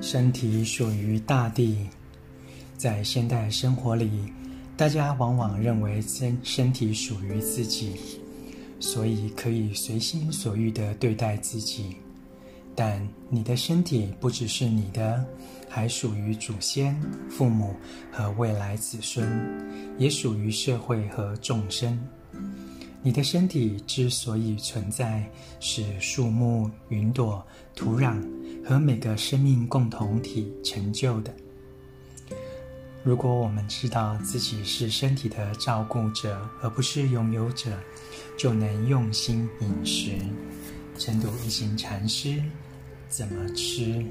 身体属于大地，在现代生活里，大家往往认为身身体属于自己，所以可以随心所欲地对待自己。但你的身体不只是你的，还属于祖先、父母和未来子孙，也属于社会和众生。你的身体之所以存在，是树木、云朵、土壤和每个生命共同体成就的。如果我们知道自己是身体的照顾者，而不是拥有者，就能用心饮食。成都一行禅师怎么吃？